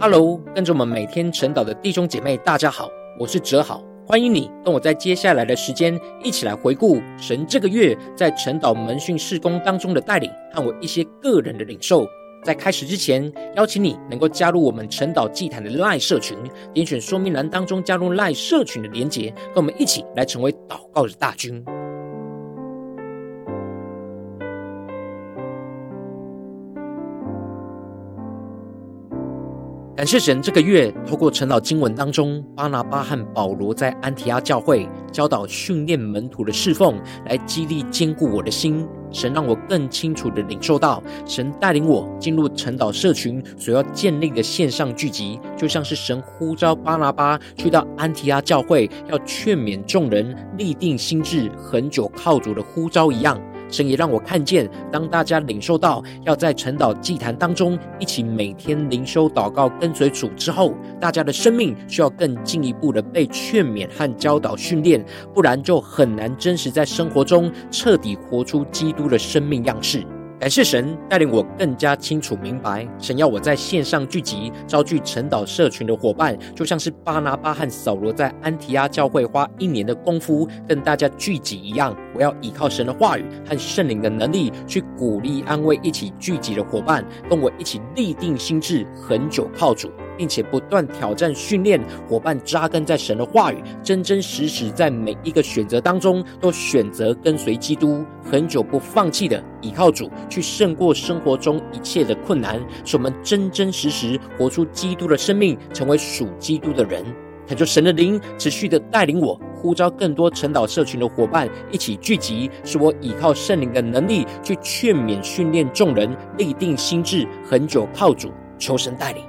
Hello，跟着我们每天晨祷的弟兄姐妹，大家好，我是哲豪，欢迎你跟我在接下来的时间一起来回顾神这个月在晨祷门训事工当中的带领和我一些个人的领受。在开始之前，邀请你能够加入我们晨祷祭坛的赖社群，点选说明栏当中加入赖社群的连结，跟我们一起来成为祷告的大军。感谢神，这个月透过晨祷经文当中，巴拿巴和保罗在安提阿教会教导训练门徒的侍奉，来激励坚固我的心。神让我更清楚地领受到，神带领我进入晨祷社群所要建立的线上聚集，就像是神呼召巴拿巴去到安提阿教会，要劝勉众人立定心志，恒久靠主的呼召一样。神也让我看见，当大家领受到要在晨祷祭坛当中一起每天灵修祷告跟随主之后，大家的生命需要更进一步的被劝勉和教导训练，不然就很难真实在生活中彻底活出基督的生命样式。感谢神带领我更加清楚明白，神要我在线上聚集，召聚晨岛社群的伙伴，就像是巴拿巴和扫罗在安提阿教会花一年的功夫跟大家聚集一样。我要依靠神的话语和圣灵的能力，去鼓励安慰一起聚集的伙伴，跟我一起立定心智，恒久靠主。并且不断挑战训练伙伴扎根在神的话语，真真实实在每一个选择当中都选择跟随基督，很久不放弃的倚靠主，去胜过生活中一切的困难，使我们真真实实活出基督的生命，成为属基督的人。恳求神的灵持续的带领我，呼召更多晨祷社群的伙伴一起聚集，使我倚靠圣灵的能力去劝勉训练众人，立定心志，恒久靠主，求神带领。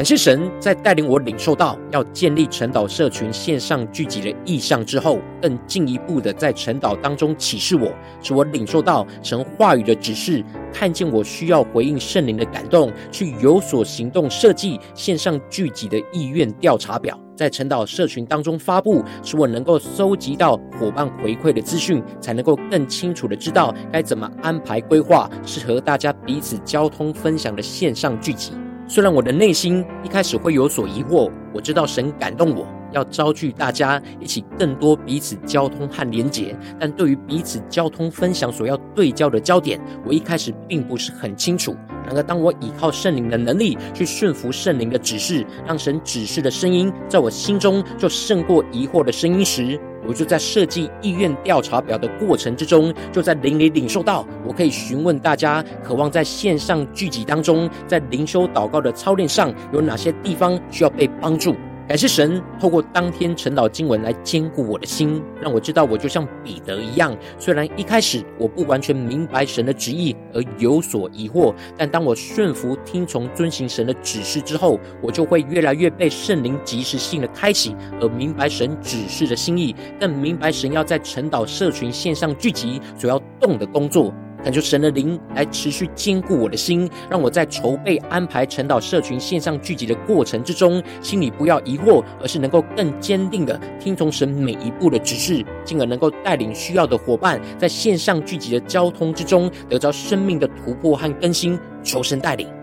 感谢神在带领我领受到要建立晨祷社群线上聚集的意向之后，更进一步的在晨祷当中启示我，使我领受到神话语的指示，看见我需要回应圣灵的感动，去有所行动，设计线上聚集的意愿调查表，在晨祷社群当中发布，使我能够搜集到伙伴回馈的资讯，才能够更清楚的知道该怎么安排规划适合大家彼此交通分享的线上聚集。虽然我的内心一开始会有所疑惑，我知道神感动我要召聚大家一起更多彼此交通和连结，但对于彼此交通分享所要对焦的焦点，我一开始并不是很清楚。然而，当我依靠圣灵的能力去顺服圣灵的指示，让神指示的声音在我心中就胜过疑惑的声音时，我就在设计意愿调查表的过程之中，就在灵里领受到，我可以询问大家，渴望在线上聚集当中，在灵修祷告的操练上，有哪些地方需要被帮助。感谢神透过当天晨祷经文来坚固我的心，让我知道我就像彼得一样，虽然一开始我不完全明白神的旨意而有所疑惑，但当我顺服听从遵行神的指示之后，我就会越来越被圣灵及时性的开启，而明白神指示的心意，更明白神要在晨祷社群线上聚集所要动的工作。恳求神的灵来持续坚固我的心，让我在筹备安排晨祷社群线上聚集的过程之中，心里不要疑惑，而是能够更坚定的听从神每一步的指示，进而能够带领需要的伙伴在线上聚集的交通之中，得着生命的突破和更新。求神带领。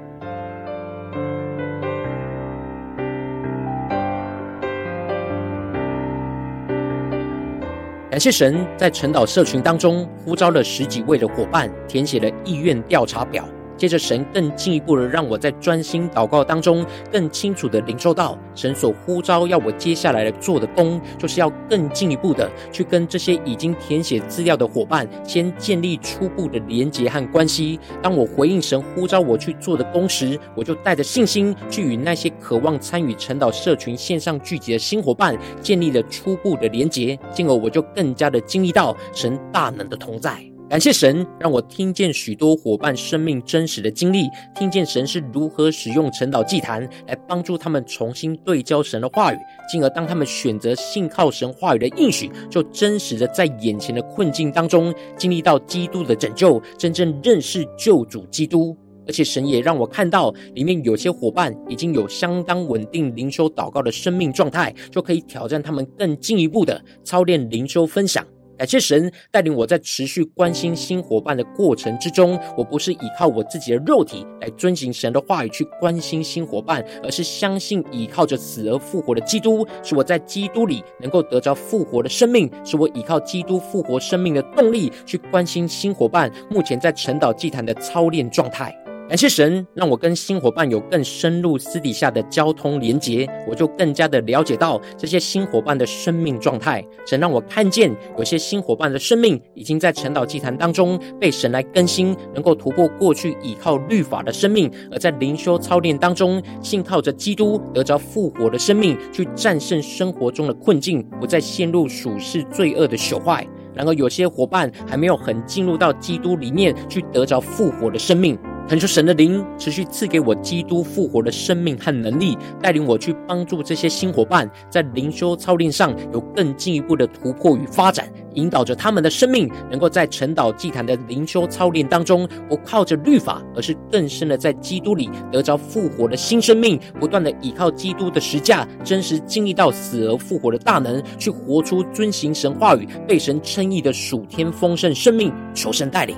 感谢神在晨岛社群当中呼召了十几位的伙伴，填写了意愿调查表。接着，神更进一步的让我在专心祷告当中，更清楚的领受到神所呼召要我接下来做的工，就是要更进一步的去跟这些已经填写资料的伙伴，先建立初步的连结和关系。当我回应神呼召我去做的工时，我就带着信心去与那些渴望参与晨祷社群线上聚集的新伙伴建立了初步的连结，进而我就更加的经历到神大能的同在。感谢神，让我听见许多伙伴生命真实的经历，听见神是如何使用晨祷祭坛来帮助他们重新对焦神的话语，进而当他们选择信靠神话语的应许，就真实的在眼前的困境当中经历到基督的拯救，真正认识救主基督。而且神也让我看到，里面有些伙伴已经有相当稳定灵修祷告的生命状态，就可以挑战他们更进一步的操练灵修分享。感谢神带领我在持续关心新伙伴的过程之中，我不是依靠我自己的肉体来遵行神的话语去关心新伙伴，而是相信依靠着死而复活的基督，使我在基督里能够得着复活的生命，使我依靠基督复活生命的动力去关心新伙伴目前在晨岛祭坛的操练状态。感谢神，让我跟新伙伴有更深入私底下的交通连结，我就更加的了解到这些新伙伴的生命状态。神让我看见，有些新伙伴的生命已经在晨岛祭坛当中被神来更新，能够突破过去依靠律法的生命，而在灵修操练当中，信靠着基督得着复活的生命，去战胜生活中的困境，不再陷入属世罪恶的朽坏。然而，有些伙伴还没有很进入到基督里面去得着复活的生命。恳求神的灵持续赐给我基督复活的生命和能力，带领我去帮助这些新伙伴在灵修操练上有更进一步的突破与发展，引导着他们的生命能够在晨岛祭坛的灵修操练当中，不靠着律法，而是更深的在基督里得着复活的新生命，不断的依靠基督的十架，真实经历到死而复活的大能，去活出遵行神话语、被神称义的属天丰盛生命。求神带领。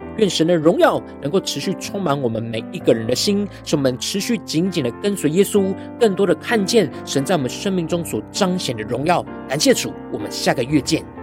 愿神的荣耀能够持续充满我们每一个人的心，使我们持续紧紧的跟随耶稣，更多的看见神在我们生命中所彰显的荣耀。感谢主，我们下个月见。